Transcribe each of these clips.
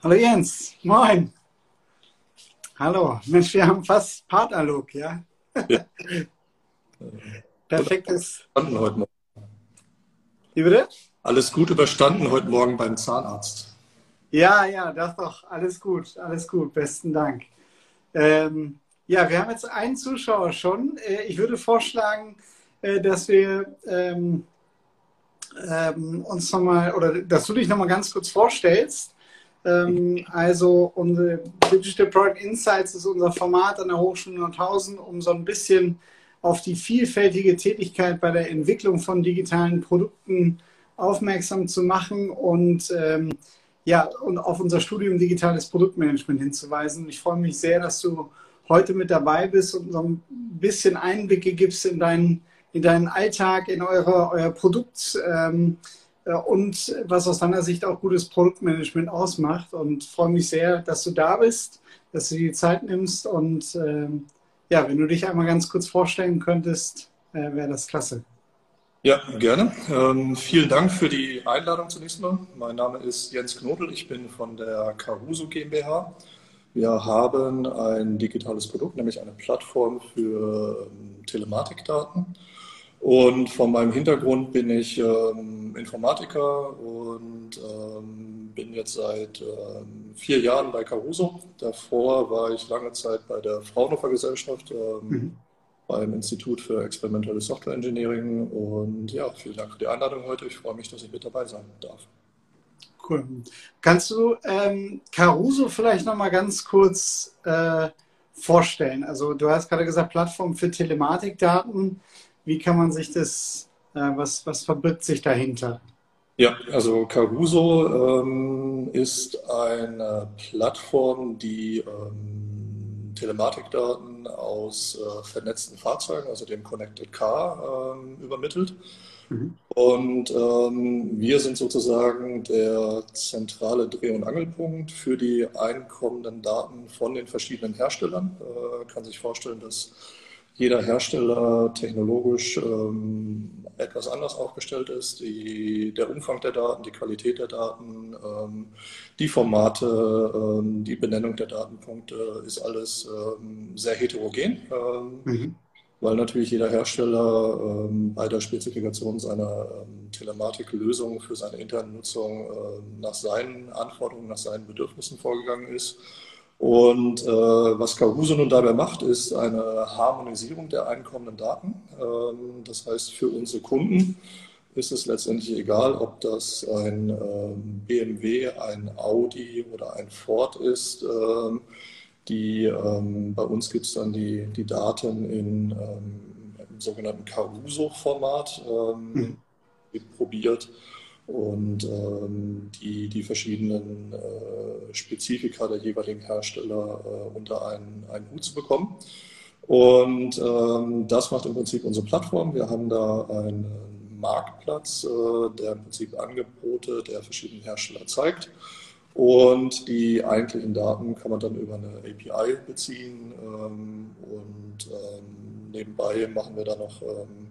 Hallo Jens, moin. Hallo, Mensch, wir haben fast Partnerlook, ja? ja. Perfektes. Überstanden heute Morgen. Wie bitte? Alles gut überstanden heute Morgen beim Zahnarzt. Ja, ja, das doch. Alles gut, alles gut. Besten Dank. Ähm, ja, wir haben jetzt einen Zuschauer schon. Äh, ich würde vorschlagen, äh, dass wir ähm, ähm, uns nochmal oder dass du dich nochmal ganz kurz vorstellst. Ähm, also unsere Digital Product Insights ist unser Format an der Hochschule Nordhausen, um so ein bisschen auf die vielfältige Tätigkeit bei der Entwicklung von digitalen Produkten aufmerksam zu machen und ähm, ja, und auf unser Studium Digitales Produktmanagement hinzuweisen. Ich freue mich sehr, dass du heute mit dabei bist und so ein bisschen Einblicke gibst in deinen, in deinen Alltag, in eure, euer Produkt ähm, äh, und was aus deiner Sicht auch gutes Produktmanagement ausmacht. Und freue mich sehr, dass du da bist, dass du dir die Zeit nimmst. Und ähm, ja, wenn du dich einmal ganz kurz vorstellen könntest, äh, wäre das klasse. Ja, gerne. Ähm, vielen Dank für die Einladung zunächst mal. Mein Name ist Jens Knobel, ich bin von der Caruso GmbH. Wir haben ein digitales Produkt, nämlich eine Plattform für ähm, Telematikdaten. Und von meinem Hintergrund bin ich ähm, Informatiker und ähm, bin jetzt seit ähm, vier Jahren bei Caruso. Davor war ich lange Zeit bei der Fraunhofer Gesellschaft. Ähm, mhm beim Institut für experimentelle Software Engineering. Und ja, vielen Dank für die Einladung heute. Ich freue mich, dass ich mit dabei sein darf. Cool. Kannst du ähm, Caruso vielleicht nochmal ganz kurz äh, vorstellen? Also du hast gerade gesagt, Plattform für Telematikdaten. Wie kann man sich das, äh, was, was verbirgt sich dahinter? Ja, also Caruso ähm, ist eine Plattform, die ähm, Telematikdaten aus äh, vernetzten Fahrzeugen, also dem Connected Car, ähm, übermittelt. Mhm. Und ähm, wir sind sozusagen der zentrale Dreh- und Angelpunkt für die einkommenden Daten von den verschiedenen Herstellern. Äh, kann sich vorstellen, dass jeder Hersteller technologisch ähm, etwas anders aufgestellt ist. Die, der Umfang der Daten, die Qualität der Daten, ähm, die Formate, ähm, die Benennung der Datenpunkte ist alles ähm, sehr heterogen, ähm, mhm. weil natürlich jeder Hersteller ähm, bei der Spezifikation seiner Telematiklösung für seine interne Nutzung nach seinen Anforderungen, nach seinen Bedürfnissen vorgegangen ist. Und äh, was Caruso nun dabei macht, ist eine Harmonisierung der einkommenden Daten. Ähm, das heißt, für unsere Kunden ist es letztendlich egal, ob das ein ähm, BMW, ein Audi oder ein Ford ist. Ähm, die, ähm, bei uns gibt es dann die, die Daten in, ähm, im sogenannten Caruso-Format mhm. probiert und ähm, die, die verschiedenen äh, Spezifika der jeweiligen Hersteller äh, unter einen, einen Hut zu bekommen. Und ähm, das macht im Prinzip unsere Plattform. Wir haben da einen Marktplatz, äh, der im Prinzip Angebote der verschiedenen Hersteller zeigt. Und die eigentlichen Daten kann man dann über eine API beziehen. Ähm, und ähm, nebenbei machen wir da noch ähm,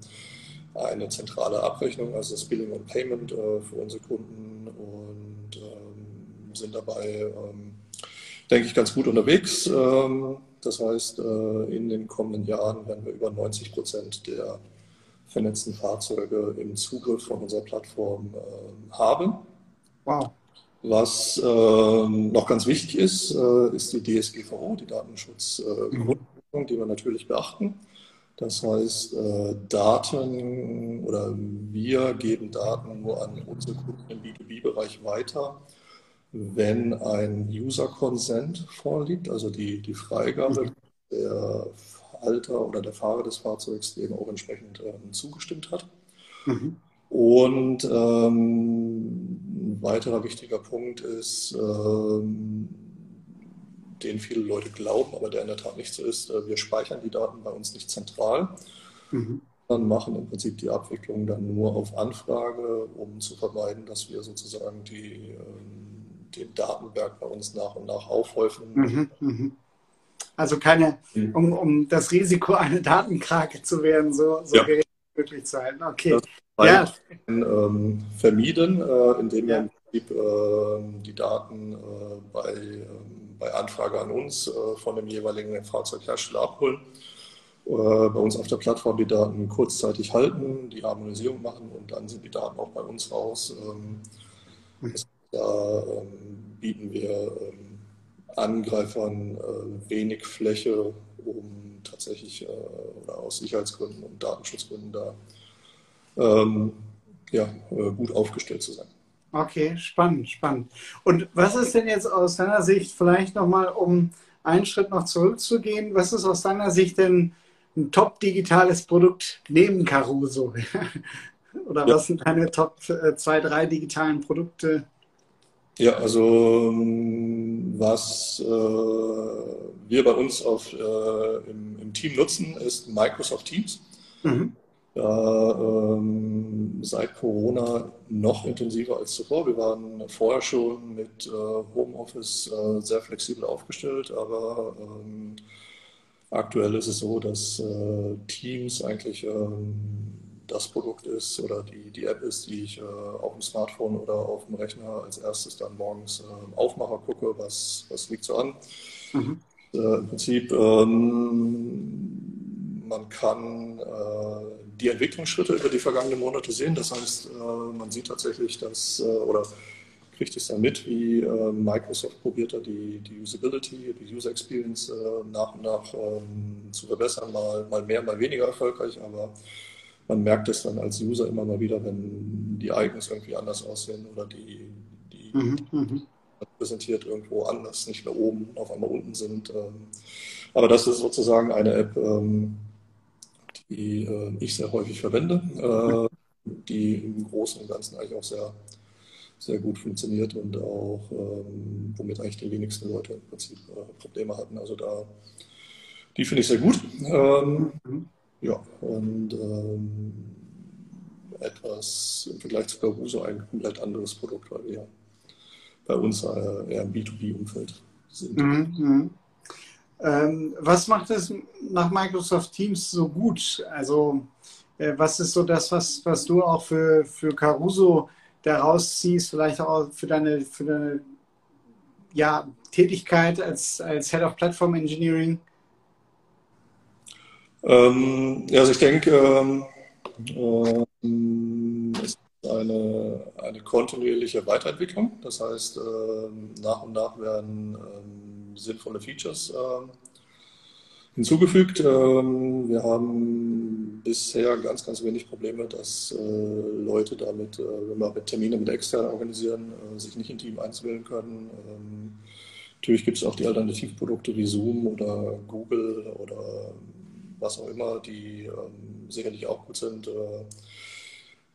eine zentrale Abrechnung, also das Billing und Payment äh, für unsere Kunden und ähm, sind dabei, ähm, denke ich, ganz gut unterwegs. Ähm, das heißt, äh, in den kommenden Jahren werden wir über 90 Prozent der vernetzten Fahrzeuge im Zugriff von unserer Plattform äh, haben. Wow. Was noch ganz wichtig ist, äh, ist die DSGVO, die Datenschutzgrundverordnung, mhm. die wir natürlich beachten. Das heißt, äh, Daten oder wir geben Daten nur an unsere Kunden im B2B-Bereich weiter, wenn ein User-Consent vorliegt, also die, die Freigabe mhm. der Halter oder der Fahrer des Fahrzeugs dem auch entsprechend ähm, zugestimmt hat. Mhm. Und ähm, ein weiterer wichtiger Punkt ist, ähm, den viele Leute glauben, aber der in der Tat nicht so ist, äh, wir speichern die Daten bei uns nicht zentral. Mhm. Dann machen im Prinzip die Abwicklung dann nur auf Anfrage, um zu vermeiden, dass wir sozusagen die, ähm, den Datenberg bei uns nach und nach aufhäufen. Mhm, mh. Also keine, mhm. um, um das Risiko, eine Datenkrake zu werden, so, so ja. gering möglich zu halten. Okay. Ja. Ähm, vermieden, äh, indem wir im Prinzip äh, die Daten äh, bei, ähm, bei Anfrage an uns äh, von dem jeweiligen Fahrzeughersteller abholen. Äh, bei uns auf der Plattform die Daten kurzzeitig halten, die Harmonisierung machen und dann sind die Daten auch bei uns raus. Ähm, mhm. da ähm, bieten wir ähm, Angreifern äh, wenig Fläche, um tatsächlich oder aus Sicherheitsgründen und Datenschutzgründen da ja, gut aufgestellt zu sein. Okay, spannend, spannend. Und was ist denn jetzt aus deiner Sicht, vielleicht nochmal, um einen Schritt noch zurückzugehen, was ist aus deiner Sicht denn ein top digitales Produkt neben Caruso? Oder ja. was sind deine Top äh, zwei, drei digitalen Produkte? Ja, also ähm, was äh, wir bei uns auf, äh, im, im, Team nutzen, ist Microsoft Teams. Mhm da ähm, seit Corona noch intensiver als zuvor. Wir waren vorher schon mit äh, Homeoffice äh, sehr flexibel aufgestellt, aber ähm, aktuell ist es so, dass äh, Teams eigentlich ähm, das Produkt ist oder die, die App ist, die ich äh, auf dem Smartphone oder auf dem Rechner als erstes dann morgens ähm, aufmache, gucke, was, was liegt so an. Mhm. Äh, Im Prinzip, ähm, man kann äh, die Entwicklungsschritte über die vergangenen Monate sehen. Das heißt, äh, man sieht tatsächlich, dass, äh, oder kriegt es ja mit, wie äh, Microsoft probiert da die, die Usability, die User Experience nach und nach ähm, zu verbessern, mal, mal mehr, mal weniger erfolgreich, aber man merkt es dann als User immer mal wieder, wenn die Icons irgendwie anders aussehen oder die, die mhm, mhm. präsentiert irgendwo anders, nicht mehr oben, auf einmal unten sind. Ähm. Aber das ist sozusagen eine App, ähm, die äh, ich sehr häufig verwende, äh, die im Großen und Ganzen eigentlich auch sehr, sehr gut funktioniert und auch ähm, womit eigentlich die wenigsten Leute im Prinzip äh, Probleme hatten. Also da, die finde ich sehr gut. Ähm, ja, und ähm, etwas im Vergleich zu Caruso ein komplett anderes Produkt, weil wir bei uns äh, eher im B2B-Umfeld sind. Mhm. Ähm, was macht es nach Microsoft Teams so gut? Also, äh, was ist so das, was, was du auch für, für Caruso daraus ziehst, vielleicht auch für deine, für deine ja, Tätigkeit als, als Head of Platform Engineering? Ähm, also ich denke, ähm, ähm, es ist eine, eine kontinuierliche Weiterentwicklung. Das heißt, ähm, nach und nach werden ähm, sinnvolle Features äh, hinzugefügt. Ähm, wir haben bisher ganz, ganz wenig Probleme, dass äh, Leute damit, äh, wenn wir Termine mit extern organisieren, äh, sich nicht in Team einzuwählen können. Ähm, natürlich gibt es auch die Alternativprodukte wie Zoom oder Google oder was auch immer, die ähm, sicherlich auch gut sind.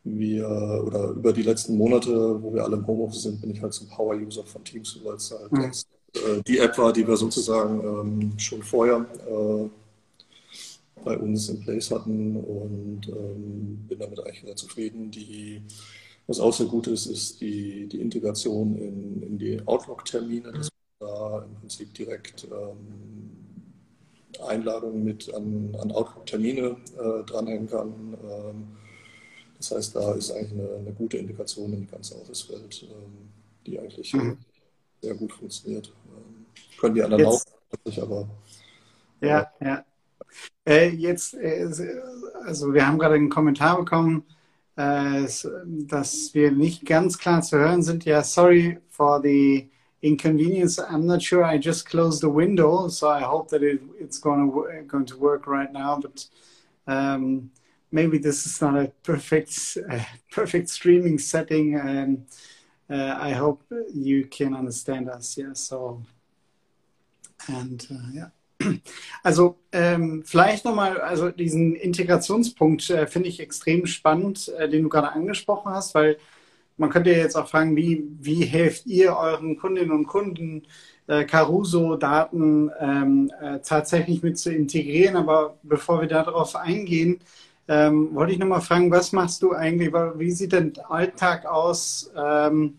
Wir oder über die letzten Monate, wo wir alle im Homeoffice sind, bin ich halt zum Power-User von Teams, weil es halt mhm. Äh, die App war, die wir sozusagen ähm, schon vorher äh, bei uns in place hatten und ähm, bin damit eigentlich sehr zufrieden. Die, was auch sehr gut ist, ist die, die Integration in, in die Outlook-Termine, dass man da im Prinzip direkt ähm, Einladungen mit an, an Outlook-Termine äh, dranhängen kann. Ähm, das heißt, da ist eigentlich eine, eine, gute Integration in die ganze Office-Welt, ähm, die eigentlich mhm. sehr gut funktioniert. Können die anderen jetzt, auch, aber. Ja, ja. ja. Äh, jetzt, äh, also wir haben gerade einen Kommentar bekommen, äh, dass wir nicht ganz klar zu hören sind. Ja, sorry for the inconvenience. I'm not sure. I just closed the window, so I hope that it, it's going to, going to work right now. But um, maybe this is not a perfect uh, perfect streaming setting. And uh, I hope you can understand us. Yeah, so Und äh, ja. Also ähm, vielleicht nochmal, also diesen Integrationspunkt äh, finde ich extrem spannend, äh, den du gerade angesprochen hast, weil man könnte ja jetzt auch fragen, wie, wie helft ihr euren Kundinnen und Kunden, äh, Caruso-Daten ähm, äh, tatsächlich mit zu integrieren? Aber bevor wir darauf eingehen, ähm, wollte ich nochmal fragen, was machst du eigentlich, wie sieht dein Alltag aus ähm,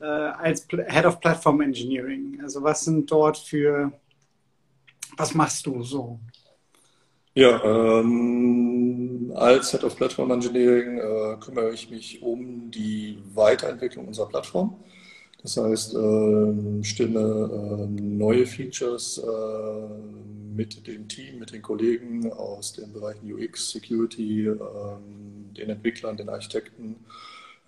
äh, als Head of Platform Engineering? Also was sind dort für, was machst du so? Ja, ähm, als Head of Platform Engineering äh, kümmere ich mich um die Weiterentwicklung unserer Plattform. Das heißt, äh, stimme äh, neue Features äh, mit dem Team, mit den Kollegen aus den Bereichen UX, Security, ähm, den Entwicklern, den Architekten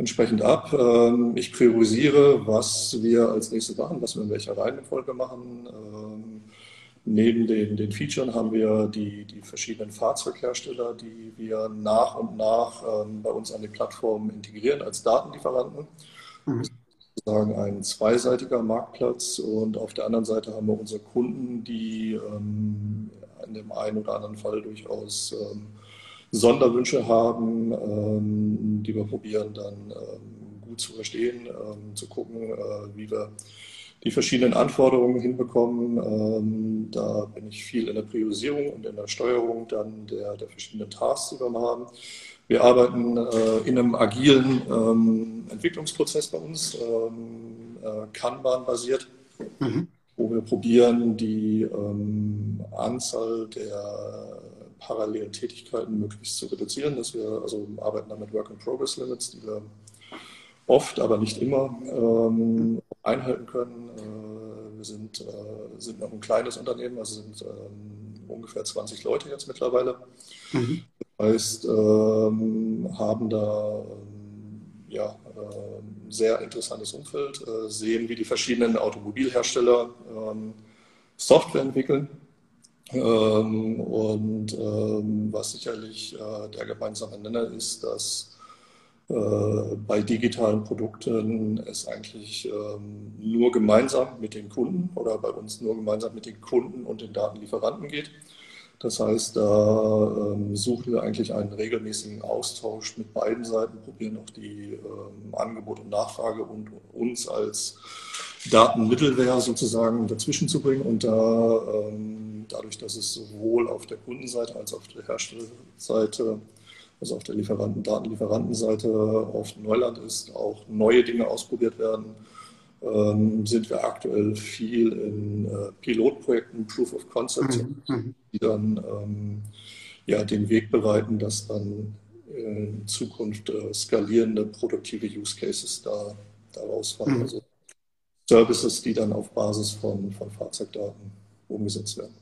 entsprechend ab. Ähm, ich priorisiere, was wir als nächstes machen, was wir in welcher Reihenfolge machen. Ähm, neben den, den Features haben wir die, die verschiedenen Fahrzeughersteller, die wir nach und nach ähm, bei uns an die Plattform integrieren als Datenlieferanten. Mhm. Das ist sozusagen ein zweiseitiger Marktplatz und auf der anderen Seite haben wir unsere Kunden, die in dem einen oder anderen Fall durchaus Sonderwünsche haben, ähm, die wir probieren dann ähm, gut zu verstehen, ähm, zu gucken, äh, wie wir die verschiedenen Anforderungen hinbekommen. Ähm, da bin ich viel in der Priorisierung und in der Steuerung dann der, der verschiedenen Tasks, die wir haben. Wir arbeiten äh, in einem agilen ähm, Entwicklungsprozess bei uns, ähm, äh, Kanban-basiert, mhm. wo wir probieren, die ähm, Anzahl der parallelen Tätigkeiten möglichst zu reduzieren. Dass wir also arbeiten dann mit Work-in-Progress-Limits, die wir oft, aber nicht immer ähm, einhalten können. Äh, wir sind, äh, sind noch ein kleines Unternehmen, also sind ähm, ungefähr 20 Leute jetzt mittlerweile. Mhm. Das heißt, ähm, haben da ähm, ja, äh, sehr interessantes Umfeld, äh, sehen, wie die verschiedenen Automobilhersteller ähm, Software entwickeln. Ähm, und was sicherlich äh, der gemeinsame Nenner ist, dass äh, bei digitalen Produkten es eigentlich ähm, nur gemeinsam mit den Kunden oder bei uns nur gemeinsam mit den Kunden und den Datenlieferanten geht. Das heißt, da ähm, suchen wir eigentlich einen regelmäßigen Austausch mit beiden Seiten, probieren auch die ähm, Angebot und Nachfrage und uns als Datenmittelwehr sozusagen dazwischen zu bringen. Und da, dadurch, dass es sowohl auf der Kundenseite als auch auf der Herstellerseite also auf der Lieferanten, Datenlieferantenseite oft Neuland ist, auch neue Dinge ausprobiert werden, ähm, sind wir aktuell viel in äh, Pilotprojekten, Proof of Concept, mhm, mhm. die dann ähm, ja, den Weg bereiten, dass dann in Zukunft äh, skalierende, produktive Use Cases da, daraus fallen. Mhm. Also Services, die dann auf Basis von, von Fahrzeugdaten umgesetzt werden.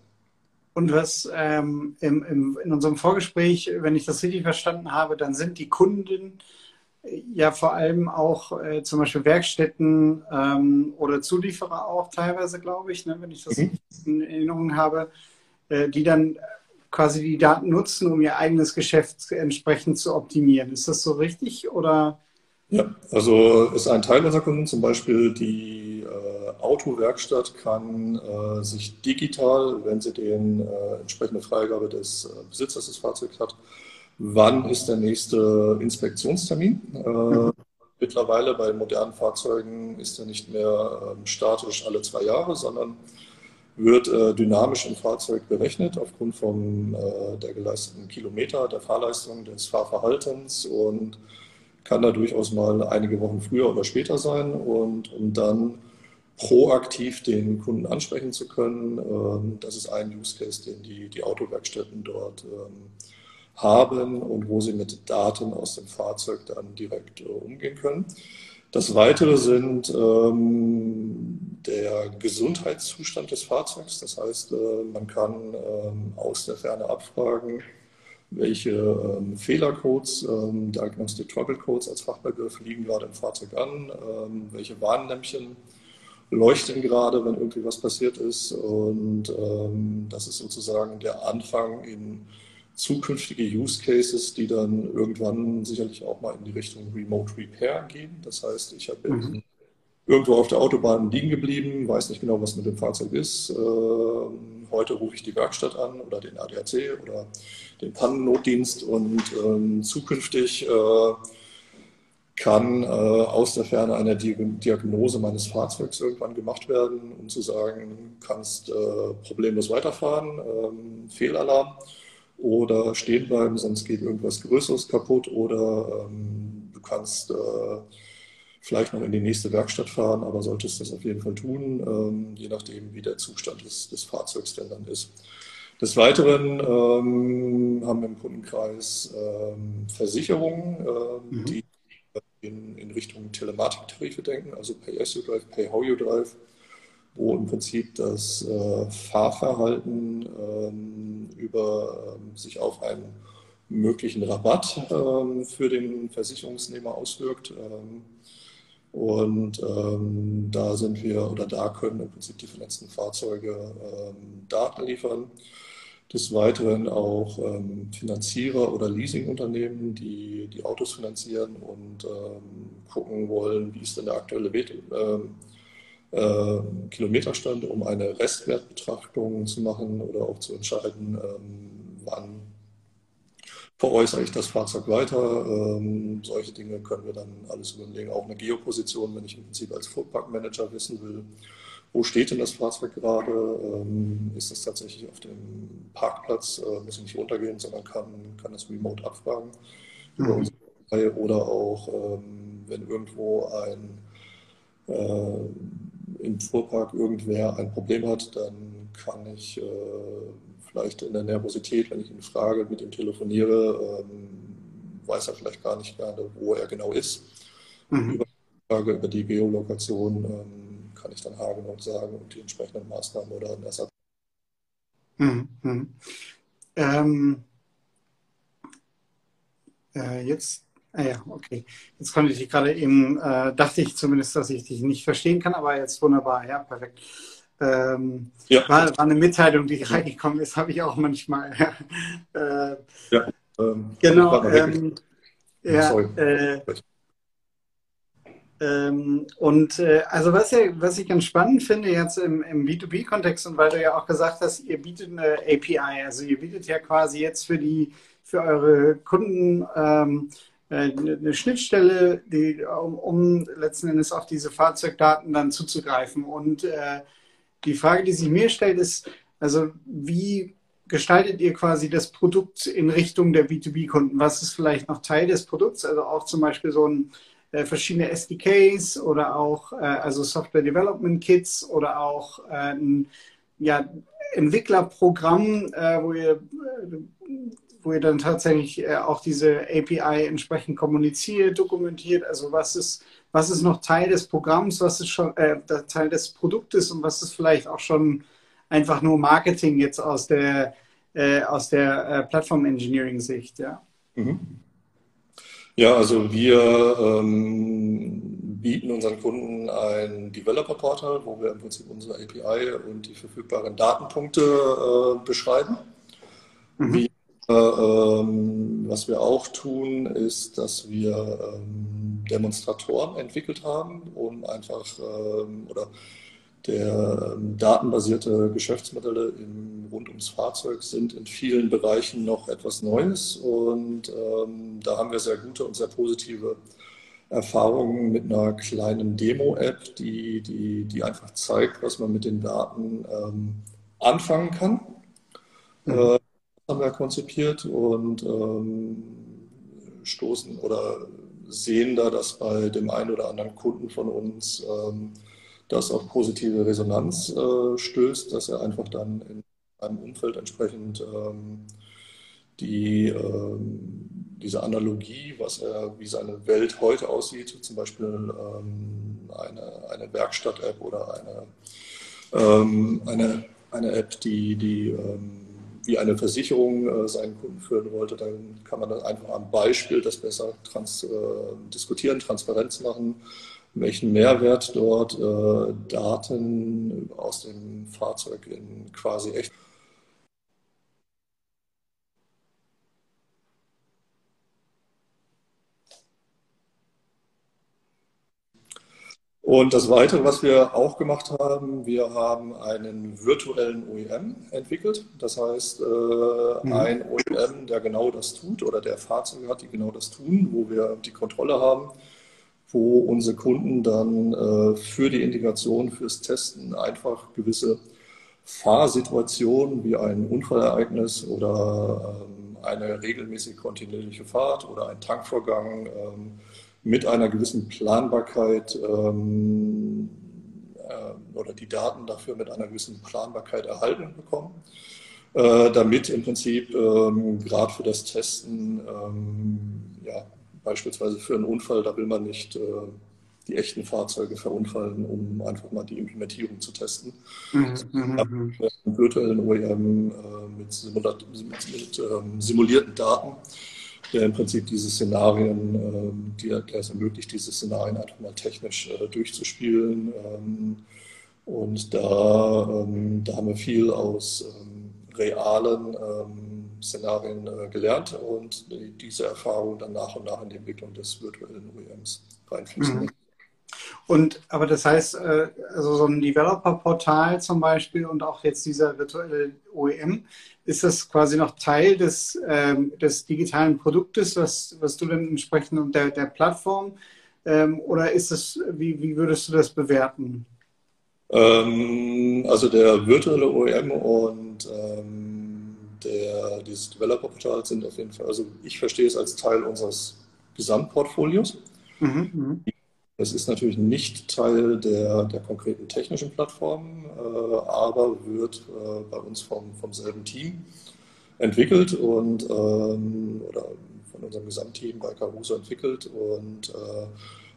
Und was ähm, im, im, in unserem Vorgespräch, wenn ich das richtig verstanden habe, dann sind die Kunden äh, ja vor allem auch äh, zum Beispiel Werkstätten ähm, oder Zulieferer auch teilweise, glaube ich, ne, wenn ich das mhm. in Erinnerung habe, äh, die dann quasi die Daten nutzen, um ihr eigenes Geschäft entsprechend zu optimieren. Ist das so richtig oder? Ja, also ist ein Teil unserer Kunden zum Beispiel die Autowerkstatt kann äh, sich digital, wenn sie den äh, entsprechende Freigabe des äh, Besitzers des Fahrzeugs hat, wann ist der nächste Inspektionstermin? Mhm. Mittlerweile bei modernen Fahrzeugen ist er nicht mehr ähm, statisch alle zwei Jahre, sondern wird äh, dynamisch im Fahrzeug berechnet aufgrund von äh, der geleisteten Kilometer, der Fahrleistung, des Fahrverhaltens und kann da durchaus mal einige Wochen früher oder später sein. Und um dann proaktiv den Kunden ansprechen zu können, ähm, das ist ein Use Case, den die, die Autowerkstätten dort ähm, haben und wo sie mit Daten aus dem Fahrzeug dann direkt äh, umgehen können. Das Weitere sind ähm, der Gesundheitszustand des Fahrzeugs. Das heißt, äh, man kann aus der Ferne abfragen, welche ähm, Fehlercodes, ähm, Diagnostic Trouble Codes als Fachbegriff liegen gerade im Fahrzeug an, ähm, welche Warnlämpchen leuchten gerade, wenn irgendwie was passiert ist. Und ähm, das ist sozusagen der Anfang in zukünftige Use Cases, die dann irgendwann sicherlich auch mal in die Richtung Remote Repair gehen. Das heißt, ich habe mhm. irgendwo auf der Autobahn liegen geblieben, weiß nicht genau, was mit dem Fahrzeug ist. Ähm, heute rufe ich die Werkstatt an oder den ADAC oder den Pannennotdienst und ähm, zukünftig äh, kann äh, aus der Ferne eine Diagnose meines Fahrzeugs irgendwann gemacht werden, um zu sagen, kannst äh, problemlos weiterfahren, ähm, Fehlalarm oder stehen bleiben, sonst geht irgendwas Größeres kaputt oder ähm, du kannst äh, vielleicht noch in die nächste Werkstatt fahren, aber solltest das auf jeden Fall tun, ähm, je nachdem, wie der Zustand des, des Fahrzeugs denn dann ist. Des Weiteren ähm, haben wir im Kundenkreis ähm, Versicherungen, ähm, mhm. die in, in Richtung Telematiktarife denken, also Pay as you drive, Pay how you drive, wo im Prinzip das äh, Fahrverhalten ähm, über ähm, sich auf einen möglichen Rabatt ähm, für den Versicherungsnehmer auswirkt. Ähm, und ähm, da sind wir oder da können im Prinzip die vernetzten Fahrzeuge ähm, Daten liefern. Des Weiteren auch ähm, Finanzierer oder Leasingunternehmen, die die Autos finanzieren und ähm, gucken wollen, wie ist denn der aktuelle Wert, äh, äh, Kilometerstand, um eine Restwertbetrachtung zu machen oder auch zu entscheiden, ähm, wann veräußere ich das Fahrzeug weiter. Ähm, solche Dinge können wir dann alles überlegen. Auch eine Geoposition, wenn ich im Prinzip als Fuhrparkmanager wissen will, wo steht denn das Fahrzeug gerade? Ähm, ist es tatsächlich auf dem Parkplatz? Äh, muss ich nicht runtergehen, sondern kann, kann das remote abfragen mhm. Oder auch, ähm, wenn irgendwo ein äh, im Fuhrpark irgendwer ein Problem hat, dann kann ich äh, vielleicht in der Nervosität, wenn ich ihn frage, mit ihm telefoniere, ähm, weiß er vielleicht gar nicht gerade, wo er genau ist. Mhm. Über, die Frage, über die Geolokation ähm, kann ich dann haargenau sagen und die entsprechenden Maßnahmen oder einen Ersatz. Mhm. Ähm, äh, jetzt, ah ja, okay. Jetzt konnte ich dich gerade eben, äh, dachte ich zumindest, dass ich dich nicht verstehen kann, aber jetzt wunderbar, ja, perfekt. Ähm, ja. war, war, eine Mitteilung, die reingekommen ist, habe ich auch manchmal. äh, ja, ähm, genau. Ähm, ja, äh, ähm, und äh, also was, ja, was ich ganz spannend finde jetzt im, im B2B-Kontext und weil du ja auch gesagt hast, ihr bietet eine API, also ihr bietet ja quasi jetzt für die für eure Kunden ähm, äh, eine Schnittstelle, die, um, um, letzten Endes auf diese Fahrzeugdaten dann zuzugreifen. Und äh, die Frage, die sich mir stellt, ist, also wie gestaltet ihr quasi das Produkt in Richtung der B2B-Kunden? Was ist vielleicht noch Teil des Produkts? Also auch zum Beispiel so ein äh, verschiedene SDKs oder auch äh, also Software Development Kits oder auch äh, ein ja, Entwicklerprogramm, äh, wo ihr äh, wo ihr dann tatsächlich äh, auch diese API entsprechend kommuniziert, dokumentiert. Also was ist, was ist noch Teil des Programms, was ist schon Teil des Produktes und was ist vielleicht auch schon einfach nur Marketing jetzt aus der, aus der Plattform Engineering Sicht, ja. Mhm. Ja, also wir ähm, bieten unseren Kunden ein Developer-Portal, wo wir im Prinzip unsere API und die verfügbaren Datenpunkte äh, beschreiben. Mhm. Wir, äh, ähm, was wir auch tun, ist, dass wir ähm, Demonstratoren entwickelt haben, um einfach ähm, oder der ähm, datenbasierte Geschäftsmodelle im, rund ums Fahrzeug sind in vielen Bereichen noch etwas Neues und ähm, da haben wir sehr gute und sehr positive Erfahrungen mit einer kleinen Demo-App, die, die, die einfach zeigt, was man mit den Daten ähm, anfangen kann. Mhm. Äh, haben wir konzipiert und ähm, stoßen oder sehen da, dass bei dem einen oder anderen Kunden von uns ähm, das auf positive Resonanz äh, stößt, dass er einfach dann in einem Umfeld entsprechend ähm, die, ähm, diese Analogie, was er, wie seine Welt heute aussieht, zum Beispiel ähm, eine, eine Werkstatt-App oder eine, ähm, eine, eine App, die, die ähm, wie eine Versicherung äh, seinen Kunden führen wollte, dann kann man dann einfach am Beispiel das besser trans, äh, diskutieren, Transparenz machen welchen Mehrwert dort äh, Daten aus dem Fahrzeug in quasi echt Und das Weitere, was wir auch gemacht haben, wir haben einen virtuellen OEM entwickelt. Das heißt, äh, mhm. ein OEM, der genau das tut oder der Fahrzeuge hat, die genau das tun, wo wir die Kontrolle haben wo unsere Kunden dann äh, für die Integration, fürs Testen einfach gewisse Fahrsituationen wie ein Unfallereignis oder ähm, eine regelmäßig kontinuierliche Fahrt oder ein Tankvorgang ähm, mit einer gewissen Planbarkeit ähm, äh, oder die Daten dafür mit einer gewissen Planbarkeit erhalten bekommen, äh, damit im Prinzip ähm, gerade für das Testen ähm, ja, beispielsweise für einen Unfall, da will man nicht äh, die echten Fahrzeuge verunfallen, um einfach mal die Implementierung zu testen. Mhm, mhm, mhm. Einen virtuellen OEM äh, mit, Simulat mit, mit ähm, simulierten Daten, der im Prinzip diese Szenarien, ähm, die, der es ermöglicht, diese Szenarien einfach mal technisch äh, durchzuspielen. Ähm, und da, ähm, da haben wir viel aus ähm, realen ähm, Szenarien äh, gelernt und diese Erfahrung dann nach und nach in die Entwicklung des virtuellen OEMs reinfließen. Mhm. Und aber das heißt, äh, also so ein Developer-Portal zum Beispiel und auch jetzt dieser virtuelle OEM, ist das quasi noch Teil des, ähm, des digitalen Produktes, was, was du dann entsprechend und der, der Plattform ähm, oder ist es, wie, wie würdest du das bewerten? Ähm, also der virtuelle OEM und der, dieses Developer-Portal sind auf jeden Fall, also ich verstehe es als Teil unseres Gesamtportfolios. Mhm, es ist natürlich nicht Teil der, der konkreten technischen Plattform, äh, aber wird äh, bei uns vom, vom selben Team entwickelt und ähm, oder von unserem Gesamtteam bei Caruso entwickelt und äh,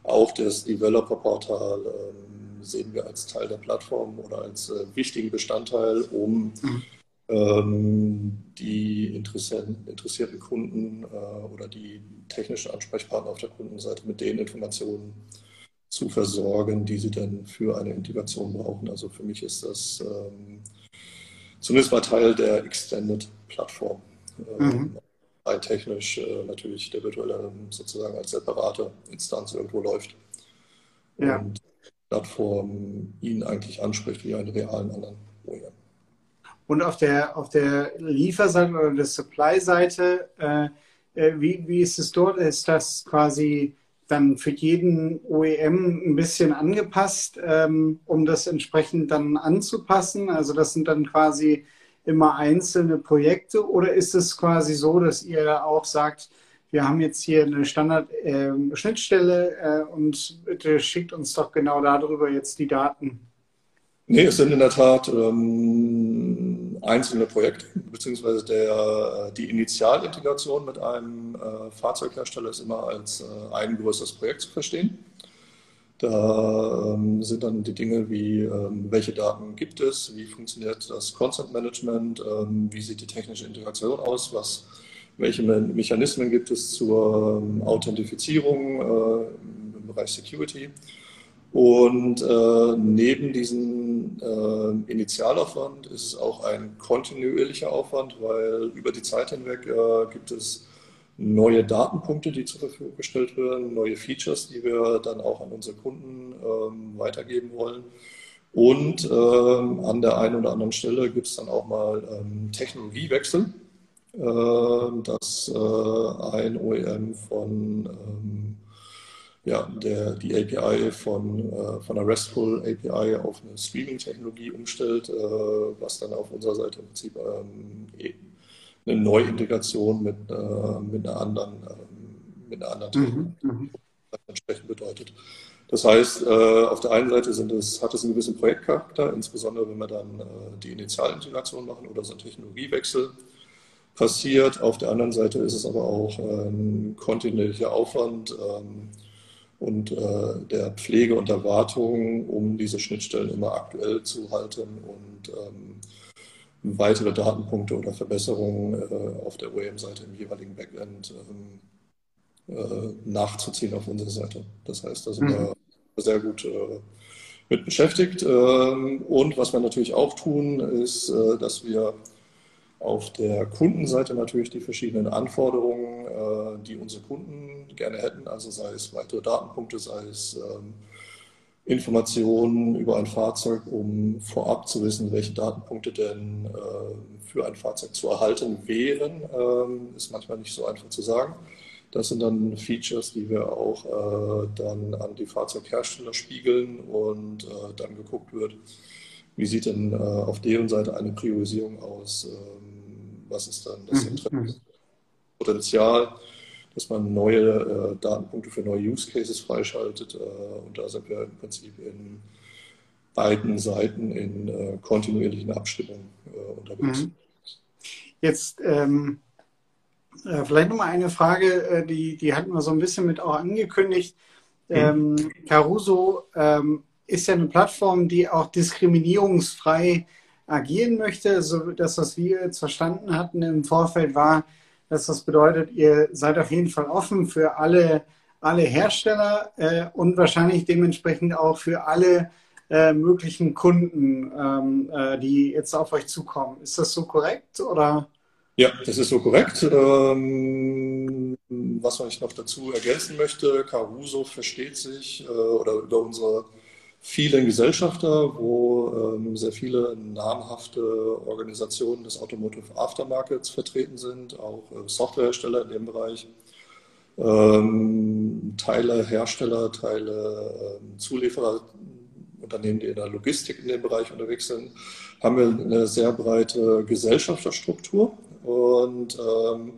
auch das Developer-Portal ähm, sehen wir als Teil der Plattform oder als äh, wichtigen Bestandteil, um mhm die interessierten Kunden äh, oder die technischen Ansprechpartner auf der Kundenseite mit den Informationen zu versorgen, die sie dann für eine Integration brauchen. Also für mich ist das ähm, zumindest mal Teil der Extended-Plattform. Ähm, mhm. Technisch äh, natürlich der virtuelle sozusagen als separate Instanz irgendwo läuft. Ja. Und die Plattform ihn eigentlich anspricht wie einen realen anderen OEM. Und auf der, auf der Lieferseite oder der Supply-Seite, äh, äh, wie, wie ist es dort? Ist das quasi dann für jeden OEM ein bisschen angepasst, ähm, um das entsprechend dann anzupassen? Also das sind dann quasi immer einzelne Projekte oder ist es quasi so, dass ihr auch sagt, wir haben jetzt hier eine Standard-Schnittstelle ähm, äh, und bitte schickt uns doch genau darüber jetzt die Daten? Nee, es sind in der Tat ähm, einzelne Projekte, beziehungsweise der, äh, die Initialintegration mit einem äh, Fahrzeughersteller ist immer als äh, ein größeres Projekt zu verstehen. Da ähm, sind dann die Dinge wie, ähm, welche Daten gibt es, wie funktioniert das Content Management, ähm, wie sieht die technische Integration aus, was, welche Me Mechanismen gibt es zur ähm, Authentifizierung äh, im Bereich Security und äh, neben diesem äh, Initialaufwand ist es auch ein kontinuierlicher Aufwand, weil über die Zeit hinweg äh, gibt es neue Datenpunkte, die zur Verfügung gestellt werden, neue Features, die wir dann auch an unsere Kunden ähm, weitergeben wollen. Und ähm, an der einen oder anderen Stelle gibt es dann auch mal ähm, Technologiewechsel, äh, dass äh, ein OEM von ähm, ja, der, die API von, äh, von einer RESTful API auf eine Streaming-Technologie umstellt, äh, was dann auf unserer Seite im Prinzip ähm, e, eine Neuintegration mit, äh, mit einer anderen, ähm, mit einer anderen Technologie mhm, mhm. entsprechend bedeutet. Das heißt, äh, auf der einen Seite sind es, hat es einen gewissen Projektcharakter, insbesondere wenn wir dann äh, die Initialintegration machen oder so einen Technologiewechsel passiert. Auf der anderen Seite ist es aber auch ein kontinuierlicher Aufwand, ähm, und äh, der Pflege und der Wartung, um diese Schnittstellen immer aktuell zu halten und ähm, weitere Datenpunkte oder Verbesserungen äh, auf der OEM-Seite im jeweiligen Backend ähm, äh, nachzuziehen auf unserer Seite. Das heißt, da sind mhm. wir sehr gut mit beschäftigt. Ähm, und was wir natürlich auch tun, ist, dass wir auf der Kundenseite natürlich die verschiedenen Anforderungen, äh, die unsere Kunden gerne hätten, also sei es weitere Datenpunkte, sei es ähm, Informationen über ein Fahrzeug, um vorab zu wissen, welche Datenpunkte denn äh, für ein Fahrzeug zu erhalten wären, ähm, ist manchmal nicht so einfach zu sagen. Das sind dann Features, die wir auch äh, dann an die Fahrzeughersteller spiegeln und äh, dann geguckt wird, wie sieht denn äh, auf deren Seite eine Priorisierung aus? Was ist dann das mhm. Interesse, Potenzial, dass man neue äh, Datenpunkte für neue Use Cases freischaltet? Äh, und da sind wir im Prinzip in beiden Seiten in äh, kontinuierlichen Abstimmungen unterwegs. Mhm. Jetzt ähm äh, vielleicht nochmal eine Frage, äh, die, die hatten wir so ein bisschen mit auch angekündigt. Mhm. Ähm, Caruso ähm, ist ja eine Plattform, die auch diskriminierungsfrei agieren möchte. Also das, was wir jetzt verstanden hatten im Vorfeld, war, dass das bedeutet, ihr seid auf jeden Fall offen für alle, alle Hersteller äh, und wahrscheinlich dementsprechend auch für alle äh, möglichen Kunden, ähm, äh, die jetzt auf euch zukommen. Ist das so korrekt oder? Ja, das ist so korrekt. Ähm, was ich noch dazu ergänzen möchte, Caruso versteht sich äh, oder über unsere vielen Gesellschafter, wo ähm, sehr viele namhafte Organisationen des Automotive Aftermarkets vertreten sind, auch äh, Softwarehersteller in dem Bereich, ähm, Teile Hersteller, Teile ähm, Zulieferer, Unternehmen, die in der Logistik in dem Bereich unterwegs sind, haben wir eine sehr breite Gesellschafterstruktur. Und ähm,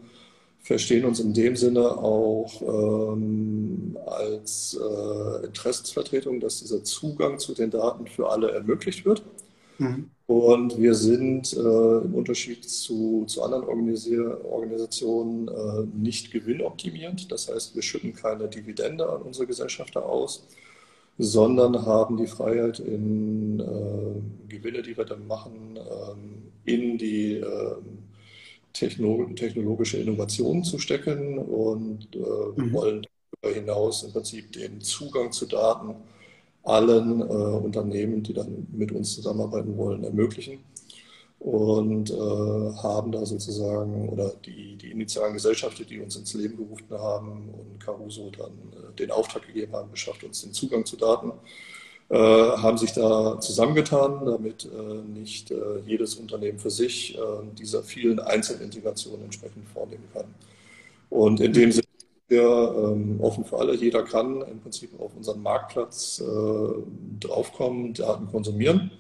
verstehen uns in dem Sinne auch ähm, als äh, Interessensvertretung, dass dieser Zugang zu den Daten für alle ermöglicht wird. Mhm. Und wir sind äh, im Unterschied zu, zu anderen Organisationen äh, nicht gewinnoptimierend. Das heißt, wir schütten keine Dividende an unsere Gesellschafter aus, sondern haben die Freiheit, in äh, Gewinne, die wir dann machen, ähm, in die technologische Innovationen zu stecken und äh, mhm. wollen darüber hinaus im Prinzip den Zugang zu Daten allen äh, Unternehmen, die dann mit uns zusammenarbeiten wollen, ermöglichen und äh, haben da sozusagen oder die, die initialen Gesellschaften, die uns ins Leben gerufen haben und Caruso dann äh, den Auftrag gegeben haben, beschafft uns den Zugang zu Daten haben sich da zusammengetan, damit äh, nicht äh, jedes Unternehmen für sich dieser vielen Einzelintegrationen entsprechend vornehmen kann. Und in dem Sinne wir ähm, offen für alle. Jeder kann im Prinzip auf unseren Marktplatz äh, draufkommen, Daten konsumieren,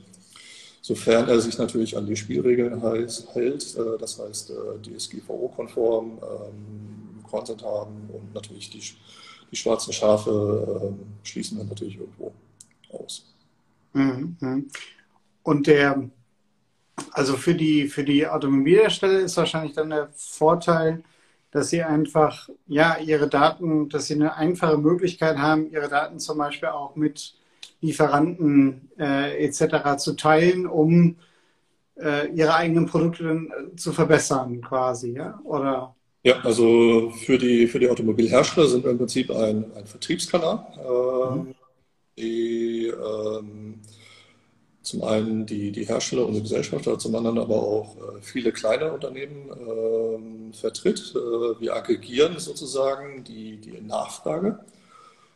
sofern er sich natürlich an die Spielregeln hält. Äh, das heißt, äh, DSGVO-konform, ähm, haben und natürlich die, die schwarzen Schafe schließen wir natürlich irgendwo aus. Mhm. Und der, also für die, für die Automobilhersteller ist wahrscheinlich dann der Vorteil, dass sie einfach, ja, ihre Daten, dass sie eine einfache Möglichkeit haben, ihre Daten zum Beispiel auch mit Lieferanten äh, etc. zu teilen, um äh, ihre eigenen Produkte dann, zu verbessern, quasi, ja? Oder? Ja, also für die, für die Automobilhersteller sind wir im Prinzip ein, ein Vertriebskanal. Äh, mhm die ähm, zum einen die, die Hersteller, unsere Gesellschafter, zum anderen aber auch äh, viele kleine Unternehmen äh, vertritt. Äh, wir aggregieren sozusagen die, die Nachfrage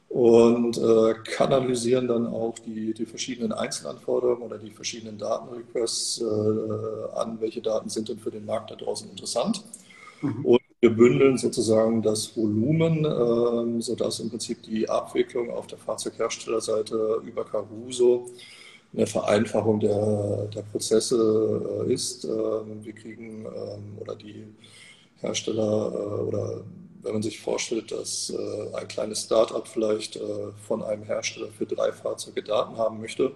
und äh, kanalisieren dann auch die, die verschiedenen Einzelanforderungen oder die verschiedenen Datenrequests äh, an, welche Daten sind denn für den Markt da draußen interessant. Mhm. Und wir bündeln sozusagen das Volumen, äh, sodass im Prinzip die Abwicklung auf der Fahrzeugherstellerseite über Caruso eine Vereinfachung der, der Prozesse äh, ist. Ähm, wir kriegen ähm, oder die Hersteller äh, oder wenn man sich vorstellt, dass äh, ein kleines Start-up vielleicht von einem Hersteller für drei Fahrzeuge Daten haben möchte,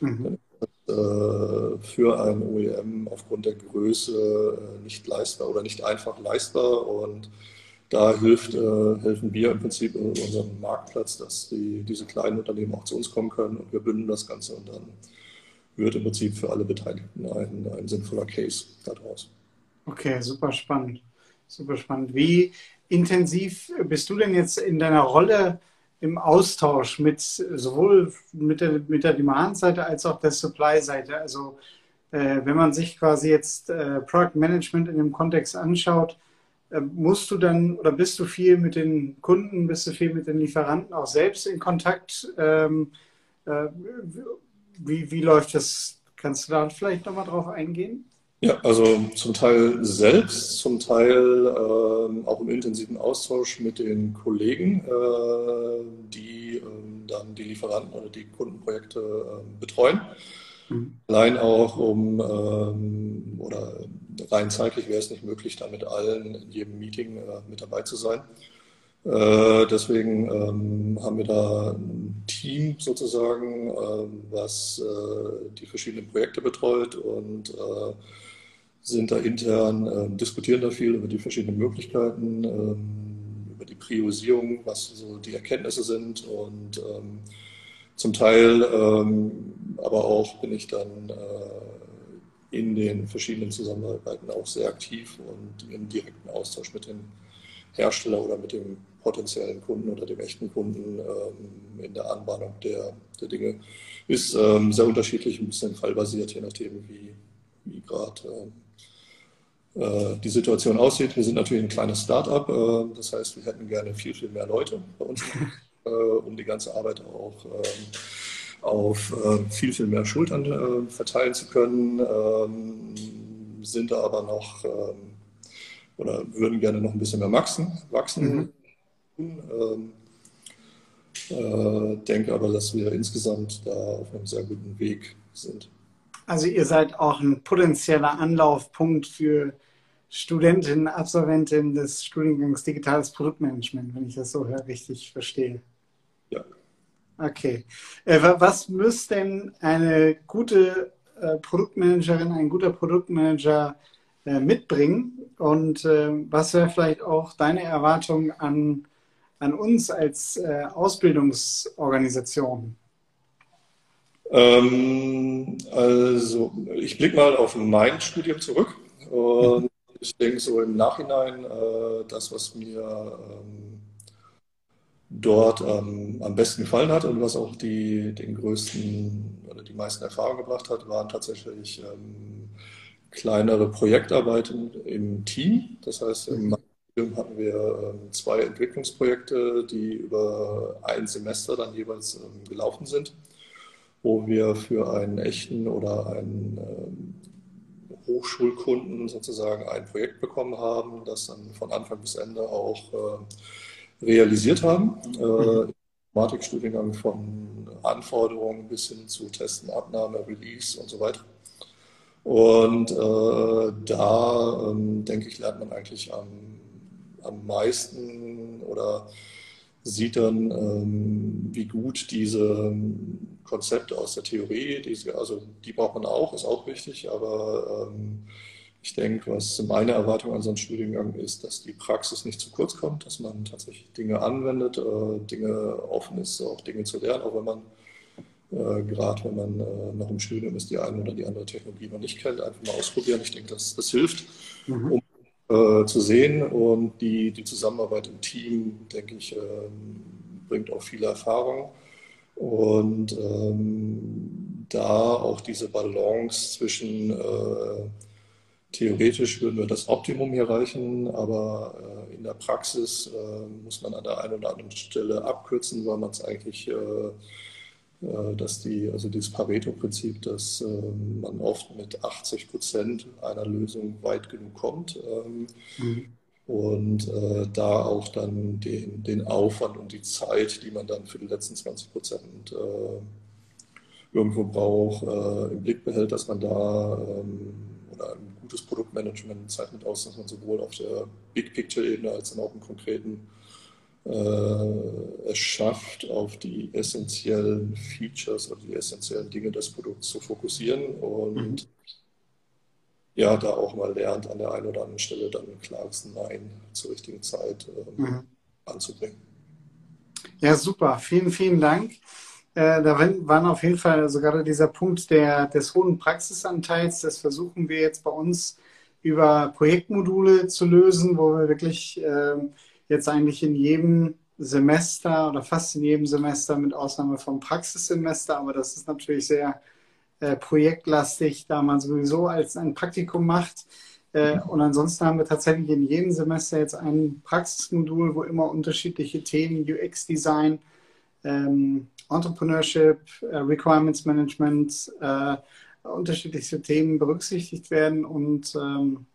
mhm. dann für ein OEM aufgrund der Größe äh, nicht leistbar oder nicht einfach leistbar. Und da hilft, äh, helfen wir im Prinzip in unserem Marktplatz, dass die, diese kleinen Unternehmen auch zu uns kommen können und wir bündeln das Ganze und dann wird im Prinzip für alle Beteiligten ein, ein sinnvoller Case daraus. Okay, super spannend. Super spannend. Wie intensiv bist du denn jetzt in deiner Rolle im Austausch mit sowohl mit der, mit der Demand-Seite als auch der Supply-Seite. Also äh, wenn man sich quasi jetzt äh, Product Management in dem Kontext anschaut, äh, musst du dann oder bist du viel mit den Kunden, bist du viel mit den Lieferanten auch selbst in Kontakt? Ähm, äh, wie, wie läuft das? Kannst du da vielleicht nochmal drauf eingehen? Ja, also zum Teil selbst, zum Teil äh, auch im intensiven Austausch mit den Kollegen, äh, die äh, dann die Lieferanten oder die Kundenprojekte ähm, betreuen. Mhm. Allein auch um, ähm, oder rein zeitlich wäre es nicht möglich, da mit allen in jedem Meeting äh, mit dabei zu sein. Äh, deswegen ähm, haben wir da ein Team sozusagen, was äh, die verschiedenen Projekte betreut und sind da intern, ähm, diskutieren da viel über die verschiedenen Möglichkeiten, ähm, über die Priorisierung, was so die Erkenntnisse sind und ähm, zum Teil aber auch bin ich dann äh, in den verschiedenen Zusammenarbeiten auch sehr aktiv und im direkten Austausch mit dem Hersteller oder mit dem potenziellen Kunden oder dem echten Kunden ähm, in der Anbahnung der, der Dinge. Ist ähm, sehr unterschiedlich, ein bisschen fallbasiert, je nachdem, wie, wie gerade ähm, äh, die Situation aussieht. Wir sind natürlich ein kleines Start-up, äh, das heißt, wir hätten gerne viel, viel mehr Leute bei uns, äh, um die ganze Arbeit auch ähm, auf äh, viel, viel mehr Schultern äh, verteilen zu können, ähm, sind da aber noch ähm, oder würden gerne noch ein bisschen mehr wachsen. wachsen. Mhm. Äh, denke aber, dass wir insgesamt da auf einem sehr guten Weg sind. Also ihr seid auch ein potenzieller Anlaufpunkt für Studentinnen, Absolventinnen des Studiengangs Digitales Produktmanagement, wenn ich das so richtig verstehe. Ja. Okay. Äh, was müsste denn eine gute äh, Produktmanagerin, ein guter Produktmanager äh, mitbringen? Und was wäre vielleicht auch deine Erwartung an an uns als Ausbildungsorganisation? Ähm, also ich blicke mal auf mein Studium zurück und. Ich denke so im Nachhinein, äh, das, was mir ähm, dort ähm, am besten gefallen hat und was auch die, den größten oder die meisten Erfahrungen gebracht hat, waren tatsächlich ähm, kleinere Projektarbeiten im Team. Das heißt, im mhm hatten wir ähm, zwei Entwicklungsprojekte, die über ein Semester dann jeweils ähm, gelaufen sind, wo wir für einen echten oder einen ähm, Hochschulkunden sozusagen ein Projekt bekommen haben, das dann von Anfang bis Ende auch äh, realisiert haben. Mhm. Informatikstudiengang von Anforderungen bis hin zu Testen, Abnahme, Release und so weiter. Und äh, da, ähm, denke ich, lernt man eigentlich am am meisten oder sieht dann, ähm, wie gut diese Konzepte aus der Theorie, diese, also die braucht man auch, ist auch wichtig, aber ähm, ich denke, was meine Erwartung an so einem Studiengang ist, dass die Praxis nicht zu kurz kommt, dass man tatsächlich Dinge anwendet, äh, Dinge offen ist, auch Dinge zu lernen, auch wenn man äh, gerade wenn man äh, noch im Studium ist, die eine oder die andere Technologie noch nicht kennt, einfach mal ausprobieren. Ich denke, das, das hilft, mhm. um äh, zu sehen. Und die, die Zusammenarbeit im Team, denke ich, ähm, bringt auch viele Erfahrung. Und ähm, da auch diese Balance zwischen äh, theoretisch würden wir das Optimum hier erreichen, aber äh, in der Praxis äh, muss man an der einen oder anderen Stelle abkürzen, weil man es eigentlich äh, äh, dass die, also dieses Pareto-Prinzip, dass ähm, man oft mit 80 Prozent einer Lösung weit genug kommt ähm, mhm. Und äh, da auch dann den, den Aufwand und die Zeit, die man dann für die letzten 20 Prozent äh, irgendwo braucht, äh, im Blick behält, dass man da ähm, oder ein gutes Produktmanagement zeichnet aus, dass man sowohl auf der Big Picture-Ebene als auch im konkreten äh, es schafft, auf die essentiellen Features oder die essentiellen Dinge des Produkts zu fokussieren und mhm. Ja, da auch mal lernt, an der einen oder anderen Stelle dann ein klares Nein zur richtigen Zeit ähm, mhm. anzubringen. Ja, super. Vielen, vielen Dank. Äh, da waren auf jeden Fall, also gerade dieser Punkt der, des hohen Praxisanteils, das versuchen wir jetzt bei uns über Projektmodule zu lösen, wo wir wirklich äh, jetzt eigentlich in jedem Semester oder fast in jedem Semester mit Ausnahme vom Praxissemester, aber das ist natürlich sehr äh, projektlastig, da man sowieso als ein Praktikum macht. Äh, und ansonsten haben wir tatsächlich in jedem Semester jetzt ein Praxismodul, wo immer unterschiedliche Themen, UX-Design, ähm, Entrepreneurship, äh, Requirements Management, äh, unterschiedlichste Themen berücksichtigt werden und ähm,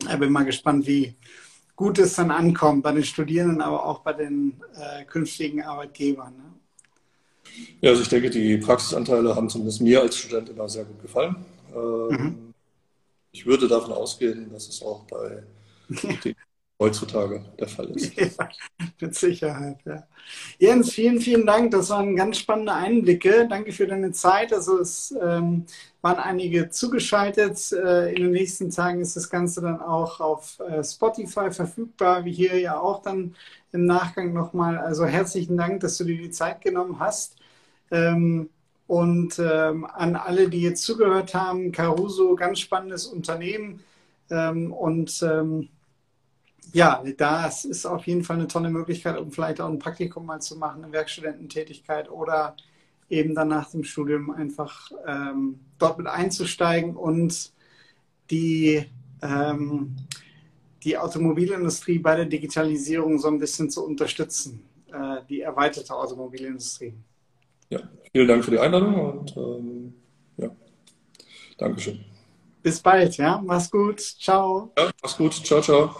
ich bin mal gespannt, wie gut es dann ankommt bei den Studierenden, aber auch bei den künftigen Arbeitgebern. Ne? Ja, also ich denke, die Praxisanteile haben zumindest mir als Student immer sehr gut gefallen. Ähm, mhm. Ich würde davon ausgehen, dass es auch bei den heutzutage der Fall ist. Ja, mit Sicherheit, ja. Jens, vielen, vielen Dank. Das waren ganz spannende Einblicke. Danke für deine Zeit. Also es ähm, waren einige zugeschaltet. Äh, in den nächsten Tagen ist das Ganze dann auch auf äh, Spotify verfügbar, wie hier ja auch dann im Nachgang nochmal. Also herzlichen Dank, dass du dir die Zeit genommen hast. Ähm, und ähm, an alle, die jetzt zugehört haben, Caruso, ganz spannendes Unternehmen. Ähm, und ähm, ja, das ist auf jeden Fall eine tolle Möglichkeit, um vielleicht auch ein Praktikum mal zu machen, eine Werkstudententätigkeit oder eben dann nach dem Studium einfach ähm, dort mit einzusteigen und die, ähm, die Automobilindustrie bei der Digitalisierung so ein bisschen zu unterstützen, äh, die erweiterte Automobilindustrie. Ja, vielen Dank für die Einladung und ähm, ja, Dankeschön. Bis bald, ja. Mach's gut. Ciao. Ja, mach's gut. Ciao, ciao.